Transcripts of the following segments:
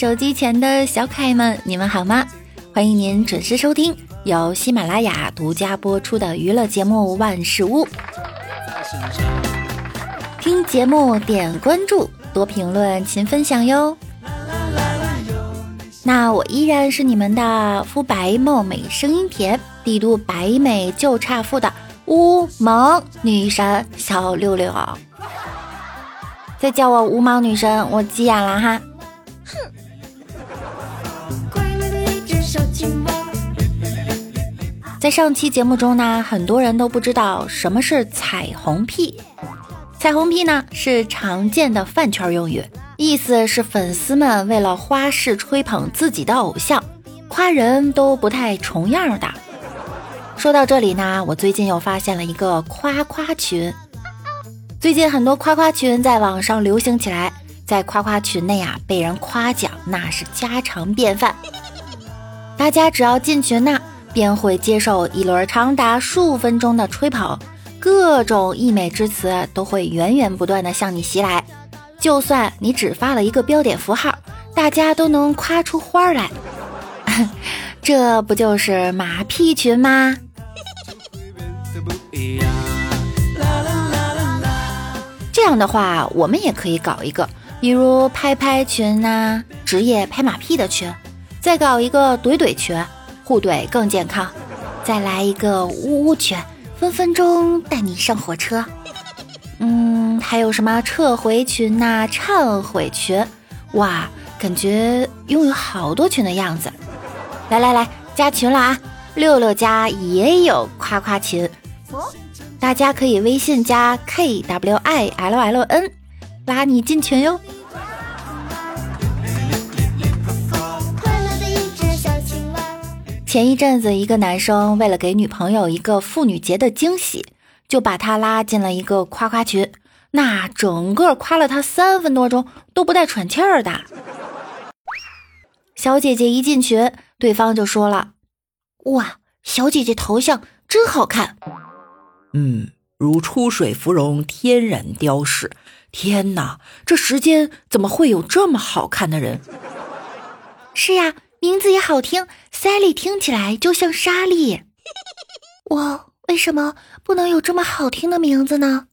手机前的小可爱们，你们好吗？欢迎您准时收听由喜马拉雅独家播出的娱乐节目《万事屋》。听节目点关注，多评论，勤分享哟。那我依然是你们的肤白貌美、声音甜、帝都白美就差富的乌蒙女神小六六。再叫我无毛女神，我急眼了哈！在上期节目中呢，很多人都不知道什么是彩虹屁。彩虹屁呢是常见的饭圈用语，意思是粉丝们为了花式吹捧自己的偶像，夸人都不太重样的。说到这里呢，我最近又发现了一个夸夸群。最近很多夸夸群在网上流行起来，在夸夸群内啊，被人夸奖那是家常便饭。大家只要进群呐，便会接受一轮长达数分钟的吹捧，各种溢美之词都会源源不断的向你袭来。就算你只发了一个标点符号，大家都能夸出花来。这不就是马屁群吗？这样的话，我们也可以搞一个，比如拍拍群呐，职业拍马屁的群，再搞一个怼怼群，互怼更健康，再来一个呜呜群，分分钟带你上火车。嗯，还有什么撤回群呐，忏悔群，哇，感觉拥有好多群的样子。来来来，加群了啊！六六家也有夸夸群。大家可以微信加 k w i l l n，拉你进群哟。前一阵子，一个男生为了给女朋友一个妇女节的惊喜，就把她拉进了一个夸夸群，那整个夸了她三分多钟，都不带喘气儿的。小姐姐一进群，对方就说了：“哇，小姐姐头像真好看。”嗯，如出水芙蓉，天然雕饰。天哪，这世间怎么会有这么好看的人？是呀，名字也好听，，Sally 听起来就像莎莉。我为什么不能有这么好听的名字呢？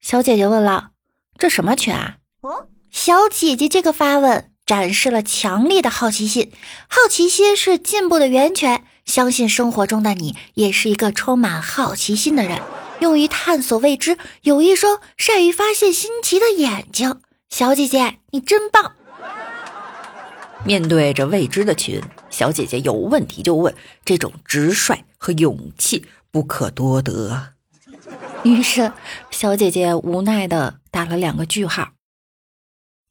小姐姐问了：“这什么群啊？”哦，小姐姐这个发问展示了强烈的好奇心。好奇心是进步的源泉。相信生活中的你也是一个充满好奇心的人，用于探索未知，有一双善于发现新奇的眼睛。小姐姐，你真棒！面对着未知的群，小姐姐有问题就问，这种直率和勇气不可多得。于是，小姐姐无奈的打了两个句号。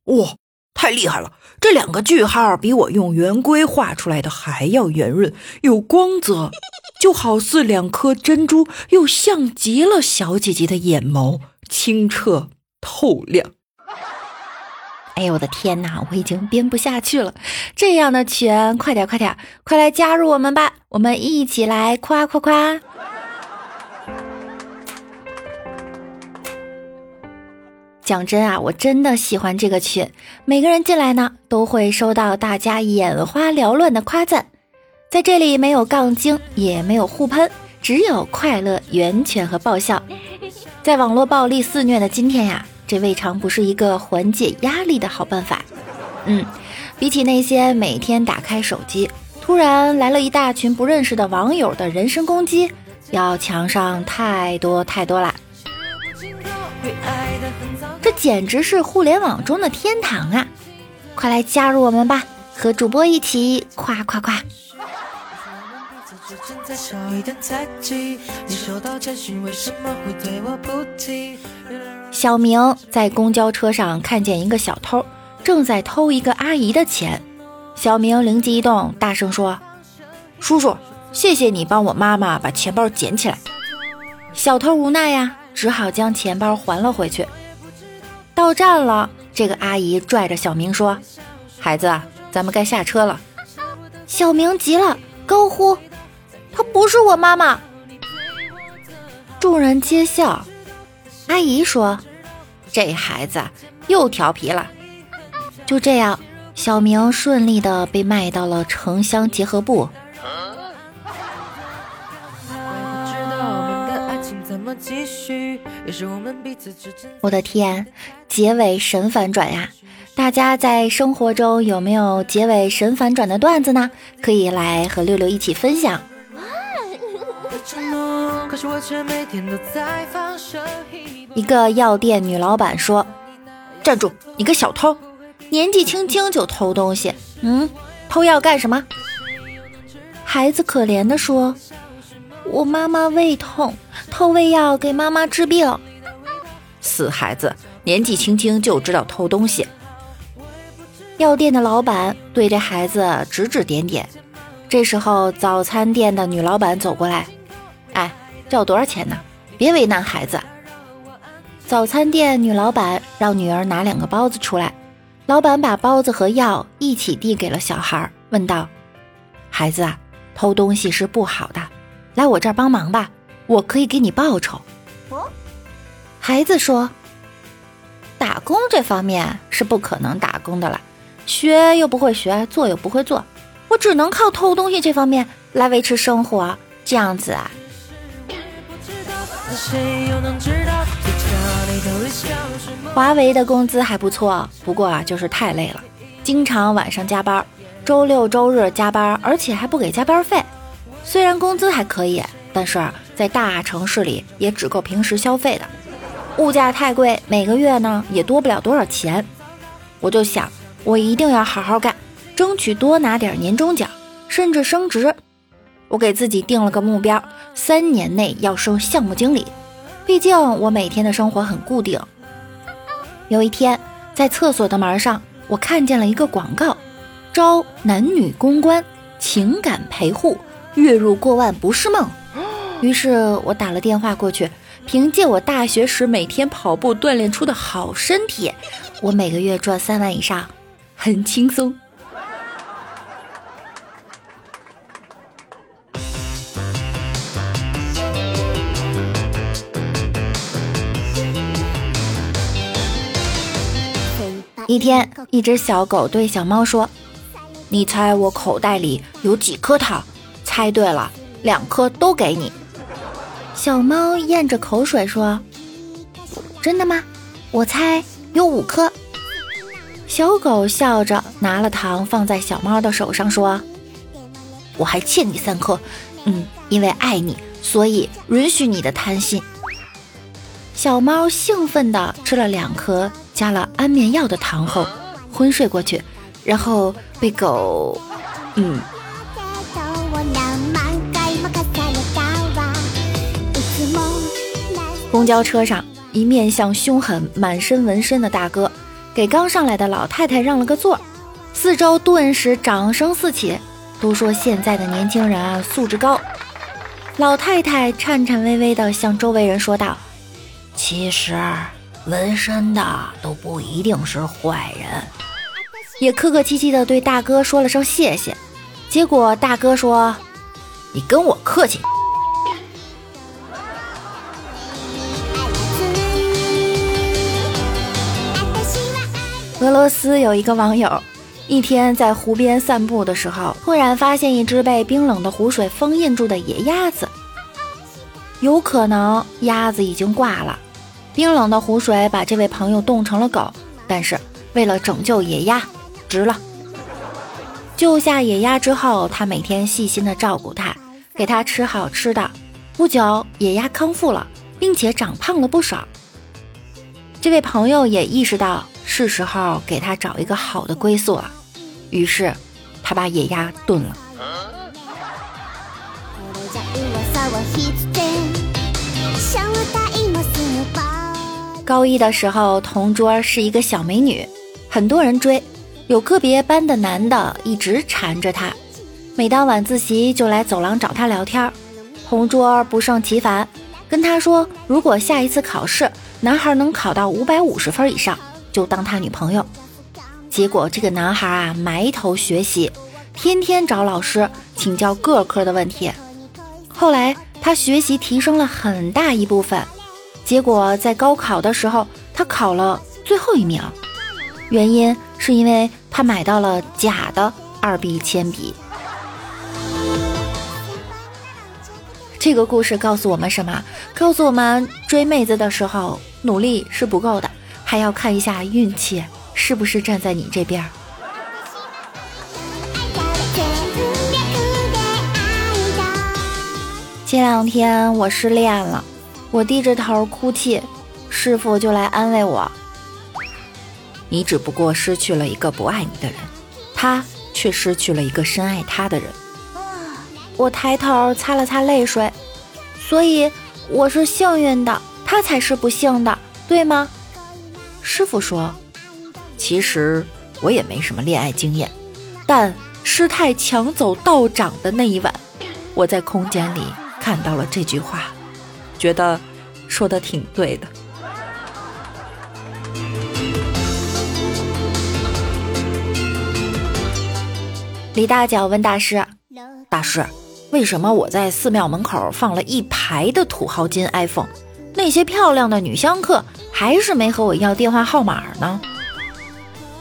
哇！太厉害了！这两个句号比我用圆规画出来的还要圆润，有光泽，就好似两颗珍珠，又像极了小姐姐的眼眸，清澈透亮。哎呦我的天哪，我已经编不下去了！这样的群，快点快点，快来加入我们吧，我们一起来夸夸夸！讲真啊，我真的喜欢这个群，每个人进来呢，都会收到大家眼花缭乱的夸赞。在这里没有杠精，也没有互喷，只有快乐、源泉和爆笑。在网络暴力肆虐的今天呀，这未尝不是一个缓解压力的好办法。嗯，比起那些每天打开手机，突然来了一大群不认识的网友的人身攻击，要强上太多太多啦。这简直是互联网中的天堂啊！快来加入我们吧，和主播一起夸夸夸！小明在公交车上看见一个小偷正在偷一个阿姨的钱，小明灵机一动，大声说：“叔叔，谢谢你帮我妈妈把钱包捡起来。”小偷无奈呀，只好将钱包还了回去。到站了，这个阿姨拽着小明说：“孩子，咱们该下车了。”小明急了，高呼：“她不是我妈妈！”众人皆笑。阿姨说：“这孩子又调皮了。”就这样，小明顺利的被卖到了城乡结合部。我的天，结尾神反转呀！大家在生活中有没有结尾神反转的段子呢？可以来和六六一起分享。一个药店女老板说：“站住，你个小偷，年纪轻轻就偷东西，嗯，偷药干什么？”孩子可怜的说：“我妈妈胃痛，偷胃药给妈妈治病。”死孩子，年纪轻轻就知道偷东西。药店的老板对这孩子指指点点。这时候，早餐店的女老板走过来：“哎，这要多少钱呢？别为难孩子。”早餐店女老板让女儿拿两个包子出来。老板把包子和药一起递给了小孩，问道：“孩子啊，偷东西是不好的，来我这儿帮忙吧，我可以给你报酬。”孩子说：“打工这方面是不可能打工的了，学又不会学，做又不会做，我只能靠偷东西这方面来维持生活。这样子啊。”华为的工资还不错，不过啊，就是太累了，经常晚上加班，周六周日加班，而且还不给加班费。虽然工资还可以，但是在大城市里也只够平时消费的。物价太贵，每个月呢也多不了多少钱。我就想，我一定要好好干，争取多拿点年终奖，甚至升职。我给自己定了个目标，三年内要升项目经理。毕竟我每天的生活很固定。有一天，在厕所的门上，我看见了一个广告，招男女公关、情感陪护，月入过万不是梦。于是我打了电话过去。凭借我大学时每天跑步锻炼出的好身体，我每个月赚三万以上，很轻松。一天，一只小狗对小猫说：“你猜我口袋里有几颗糖？猜对了，两颗都给你。”小猫咽着口水说：“真的吗？我猜有五颗。”小狗笑着拿了糖放在小猫的手上说：“我还欠你三颗，嗯，因为爱你，所以允许你的贪心。”小猫兴奋地吃了两颗加了安眠药的糖后，昏睡过去，然后被狗，嗯。公交车上，一面相凶狠、满身纹身的大哥给刚上来的老太太让了个座，四周顿时掌声四起。都说现在的年轻人啊，素质高。老太太颤颤巍巍地向周围人说道：“其实纹身的都不一定是坏人。”也客客气气地对大哥说了声谢谢。结果大哥说：“你跟我客气。”俄罗斯有一个网友，一天在湖边散步的时候，突然发现一只被冰冷的湖水封印住的野鸭子。有可能鸭子已经挂了，冰冷的湖水把这位朋友冻成了狗。但是为了拯救野鸭，值了。救下野鸭之后，他每天细心的照顾它，给它吃好吃的。不久，野鸭康复了，并且长胖了不少。这位朋友也意识到。是时候给他找一个好的归宿了，于是他把野鸭炖了。高一的时候，同桌是一个小美女，很多人追，有个别班的男的一直缠着她，每当晚自习就来走廊找她聊天。同桌不胜其烦，跟她说，如果下一次考试男孩能考到五百五十分以上。就当他女朋友，结果这个男孩啊埋头学习，天天找老师请教各科的问题。后来他学习提升了很大一部分，结果在高考的时候他考了最后一名，原因是因为他买到了假的二 B 铅笔。这个故事告诉我们什么？告诉我们追妹子的时候努力是不够的，还要看一下运气是不是站在你这边。前两天我失恋了，我低着头哭泣，师傅就来安慰我：“你只不过失去了一个不爱你的人，他却失去了一个深爱他的人。”我抬头擦了擦泪水，所以我是幸运的，他才是不幸的，对吗？师傅说：“其实我也没什么恋爱经验，但师太抢走道长的那一晚，我在空间里。”看到了这句话，觉得说的挺对的。李大脚问大师：“大师，为什么我在寺庙门口放了一排的土豪金 iPhone，那些漂亮的女香客还是没和我要电话号码呢？”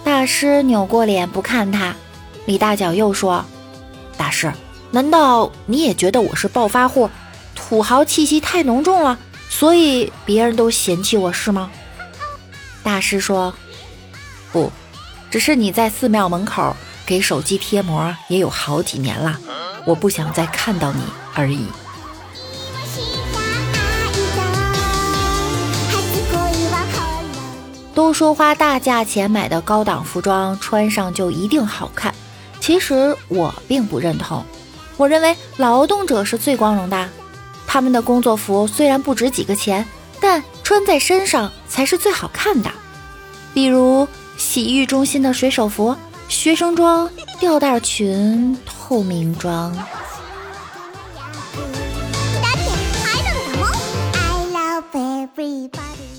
大师扭过脸不看他。李大脚又说：“大师。”难道你也觉得我是暴发户，土豪气息太浓重了，所以别人都嫌弃我是吗？大师说：“不，只是你在寺庙门口给手机贴膜也有好几年了，我不想再看到你而已。”都说花大价钱买的高档服装穿上就一定好看，其实我并不认同。我认为劳动者是最光荣的，他们的工作服虽然不值几个钱，但穿在身上才是最好看的。比如洗浴中心的水手服、学生装、吊带裙、透明装。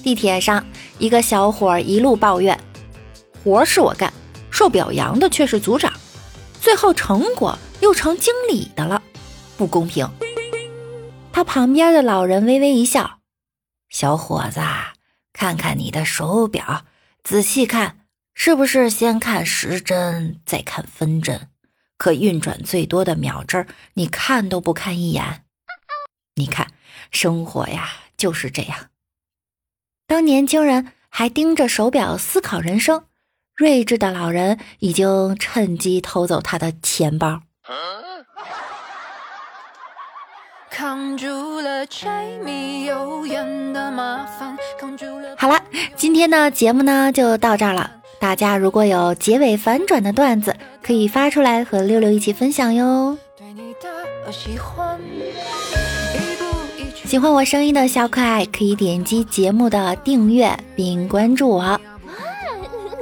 地铁上，一个小伙一路抱怨：“活是我干，受表扬的却是组长，最后成果。”又成经理的了，不公平。他旁边的老人微微一笑：“小伙子，看看你的手表，仔细看，是不是先看时针，再看分针？可运转最多的秒针，你看都不看一眼。你看，生活呀就是这样。当年轻人还盯着手表思考人生，睿智的老人已经趁机偷走他的钱包。”好了，今天的节目呢就到这儿了。大家如果有结尾反转的段子，可以发出来和六六一起分享哟。喜欢我声音的小可爱，可以点击节目的订阅并关注我。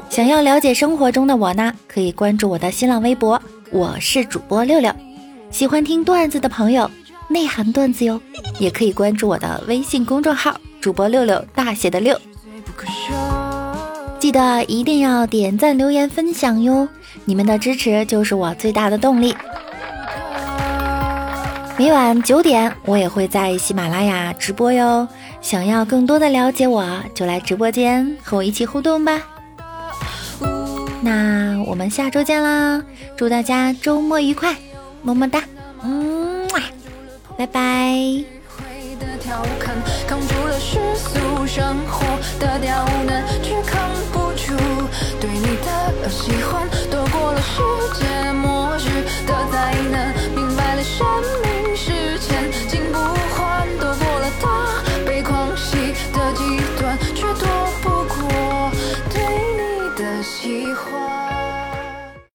想要了解生活中的我呢，可以关注我的新浪微博。我是主播六六，喜欢听段子的朋友，内涵段子哟，也可以关注我的微信公众号“主播六六”大写的六。记得一定要点赞、留言、分享哟，你们的支持就是我最大的动力。每晚九点，我也会在喜马拉雅直播哟。想要更多的了解我，就来直播间和我一起互动吧。那我们下周见啦！祝大家周末愉快，么么哒，嗯，拜拜，回的调侃，扛住了世俗生活的刁难，却扛不住对你的喜欢，躲过了时间。